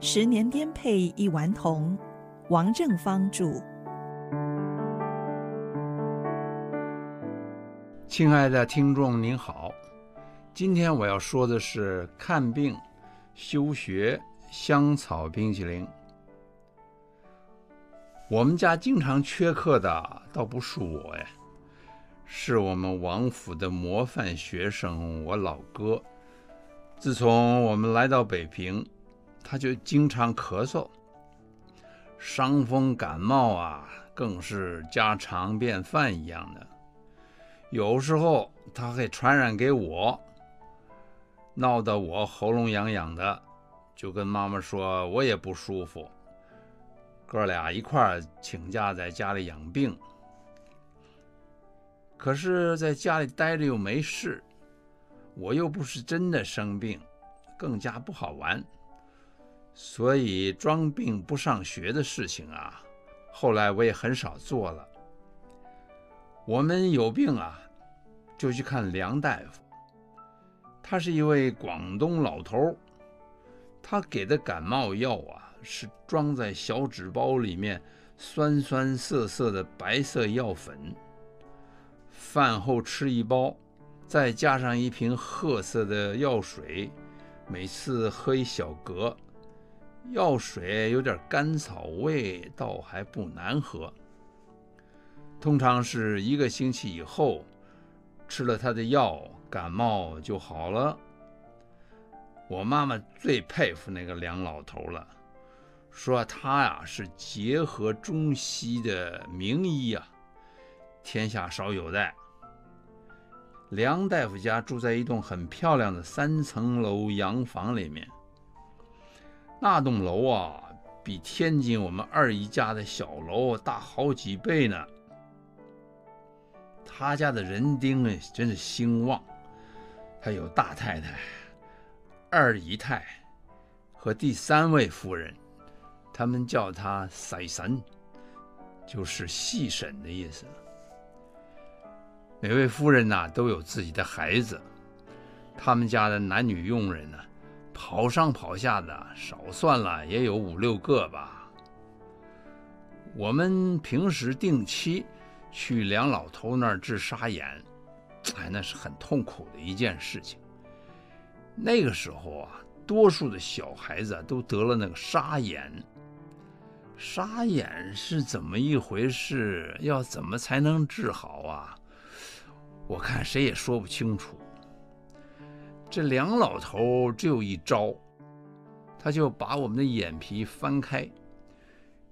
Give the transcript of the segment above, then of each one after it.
十年颠沛一顽童，王正芳著。亲爱的听众您好，今天我要说的是看病休学香草冰淇淋。我们家经常缺课的倒不是我哎，是我们王府的模范学生我老哥。自从我们来到北平，他就经常咳嗽，伤风感冒啊，更是家常便饭一样的。有时候他会传染给我，闹得我喉咙痒痒的，就跟妈妈说我也不舒服。哥俩一块请假在家里养病，可是在家里待着又没事，我又不是真的生病，更加不好玩，所以装病不上学的事情啊，后来我也很少做了。我们有病啊，就去看梁大夫，他是一位广东老头，他给的感冒药啊。是装在小纸包里面，酸酸涩涩的白色药粉。饭后吃一包，再加上一瓶褐色的药水，每次喝一小格。药水有点甘草味，倒还不难喝。通常是一个星期以后，吃了他的药，感冒就好了。我妈妈最佩服那个梁老头了。说他呀是结合中西的名医呀，天下少有的。梁大夫家住在一栋很漂亮的三层楼洋房里面，那栋楼啊比天津我们二姨家的小楼大好几倍呢。他家的人丁呢真是兴旺，他有大太太、二姨太和第三位夫人。他们叫他婶婶，就是细婶的意思。每位夫人呐都有自己的孩子，他们家的男女佣人呢，跑上跑下的，少算了也有五六个吧。我们平时定期去梁老头那儿治沙眼，哎，那是很痛苦的一件事情。那个时候啊，多数的小孩子都得了那个沙眼。沙眼是怎么一回事？要怎么才能治好啊？我看谁也说不清楚。这梁老头只有一招，他就把我们的眼皮翻开，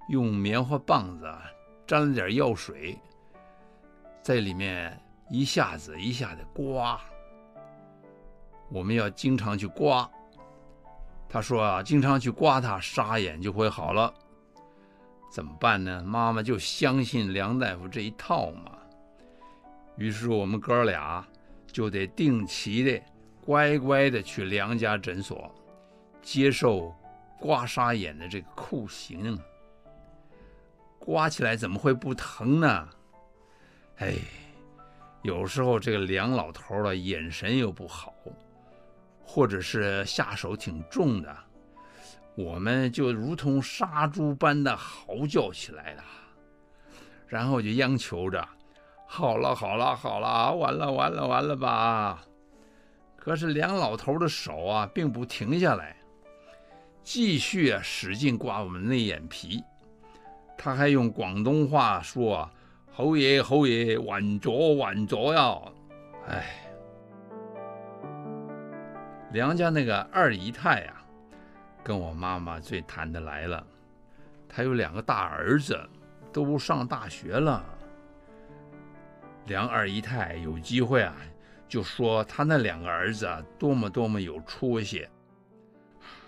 用棉花棒子沾了点药水，在里面一下子一下子刮。我们要经常去刮。他说啊，经常去刮它，沙眼就会好了。怎么办呢？妈妈就相信梁大夫这一套嘛。于是我们哥俩就得定期的、乖乖的去梁家诊所接受刮痧眼的这个酷刑。刮起来怎么会不疼呢？哎，有时候这个梁老头的眼神又不好，或者是下手挺重的。我们就如同杀猪般的嚎叫起来了，然后就央求着：“好了，好了，好了，完了，完了，完了吧！”可是梁老头的手啊，并不停下来，继续啊使劲刮我们内眼皮。他还用广东话说：“侯爷，侯爷，晚着，晚着呀！”哎，梁家那个二姨太呀。跟我妈妈最谈得来了，她有两个大儿子，都上大学了。梁二姨太有机会啊，就说他那两个儿子啊，多么多么有出息，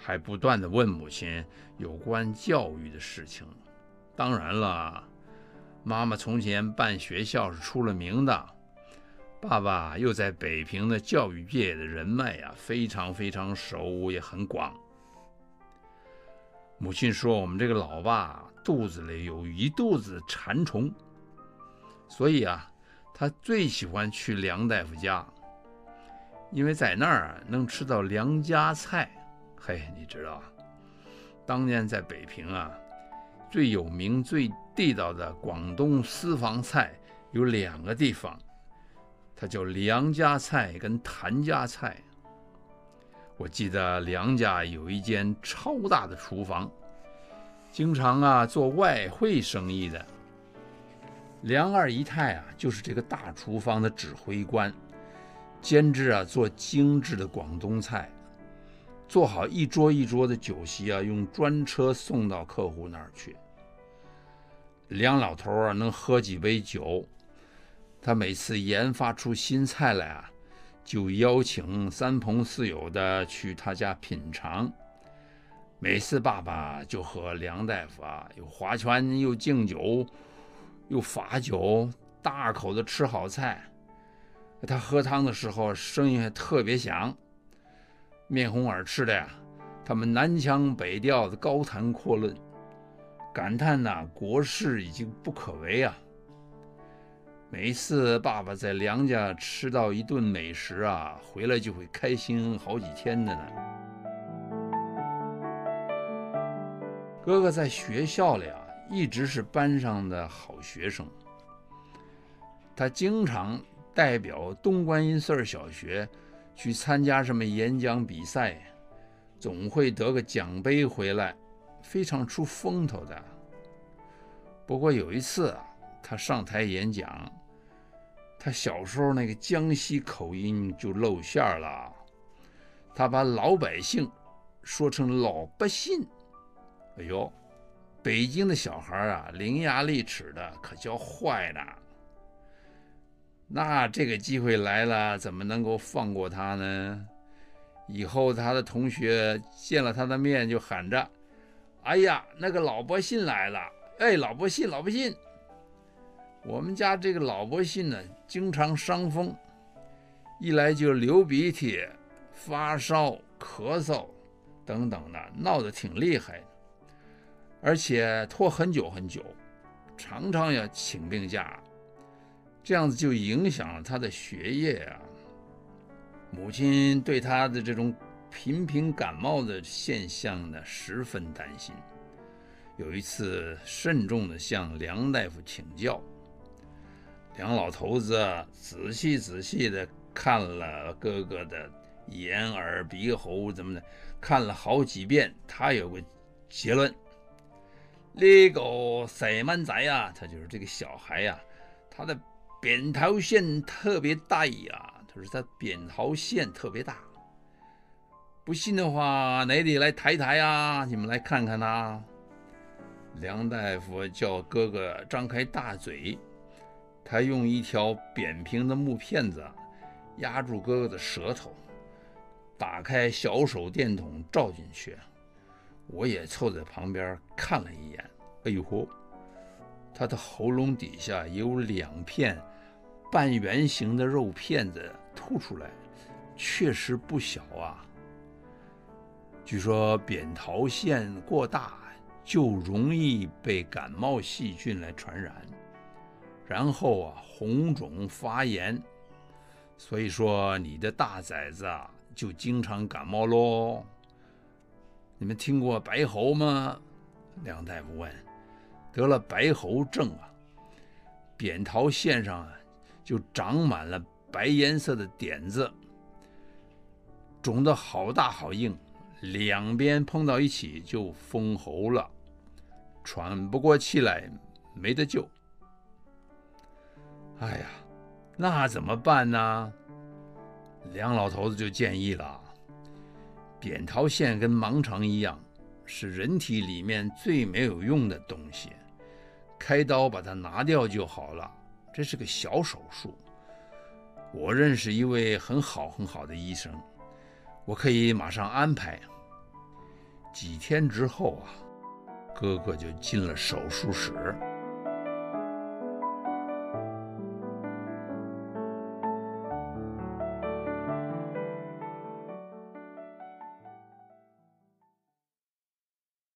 还不断的问母亲有关教育的事情。当然了，妈妈从前办学校是出了名的，爸爸又在北平的教育界的人脉啊，非常非常熟，也很广。母亲说：“我们这个老爸肚子里有一肚子馋虫，所以啊，他最喜欢去梁大夫家，因为在那儿能吃到梁家菜。嘿，你知道，当年在北平啊，最有名、最地道的广东私房菜有两个地方，它叫梁家菜跟谭家菜。我记得梁家有一间超大的厨房，经常啊做外汇生意的。梁二姨太啊，就是这个大厨房的指挥官，兼职啊做精致的广东菜，做好一桌一桌的酒席啊，用专车送到客户那儿去。梁老头啊，能喝几杯酒，他每次研发出新菜来啊，就邀请三朋四友的去他家品尝。每次爸爸就和梁大夫啊，又划拳又敬酒。又罚酒，大口的吃好菜。他喝汤的时候声音还特别响，面红耳赤的呀。他们南腔北调的高谈阔论，感叹呐，国事已经不可为啊。每一次爸爸在梁家吃到一顿美食啊，回来就会开心好几天的呢。哥哥在学校里啊。一直是班上的好学生，他经常代表东观音寺小学去参加什么演讲比赛，总会得个奖杯回来，非常出风头的。不过有一次啊，他上台演讲，他小时候那个江西口音就露馅了，他把老百姓说成老百姓，哎呦！北京的小孩啊，伶牙俐齿的，可叫坏了。那这个机会来了，怎么能够放过他呢？以后他的同学见了他的面，就喊着：“哎呀，那个老伯信来了！哎，老伯信，老伯信，我们家这个老伯信呢，经常伤风，一来就流鼻涕、发烧、咳嗽等等的，闹得挺厉害。”而且拖很久很久，常常要请病假，这样子就影响了他的学业啊。母亲对他的这种频频感冒的现象呢，十分担心。有一次，慎重地向梁大夫请教。梁老头子仔细仔细地看了哥哥的眼耳鼻喉怎么的，看了好几遍，他有个结论。那个细蚊仔啊，他就是这个小孩呀、他的扁桃腺特别大呀，他说他扁桃腺特别大。不信的话，哪里来抬抬啊？你们来看看呐、梁大夫叫哥哥张开大嘴，他用一条扁平的木片子压住哥哥的舌头，打开小手电筒照进去。我也凑在旁边看了一眼，哎呦嚯，他的喉咙底下有两片半圆形的肉片子凸出来，确实不小啊。据说扁桃腺过大就容易被感冒细菌来传染，然后啊红肿发炎，所以说你的大崽子啊就经常感冒喽。你们听过白喉吗？梁大夫问。得了白喉症啊，扁桃腺上啊就长满了白颜色的点子，肿得好大好硬，两边碰到一起就封喉了，喘不过气来，没得救。哎呀，那怎么办呢？梁老头子就建议了。扁桃腺跟盲肠一样，是人体里面最没有用的东西，开刀把它拿掉就好了。这是个小手术。我认识一位很好很好的医生，我可以马上安排。几天之后啊，哥哥就进了手术室。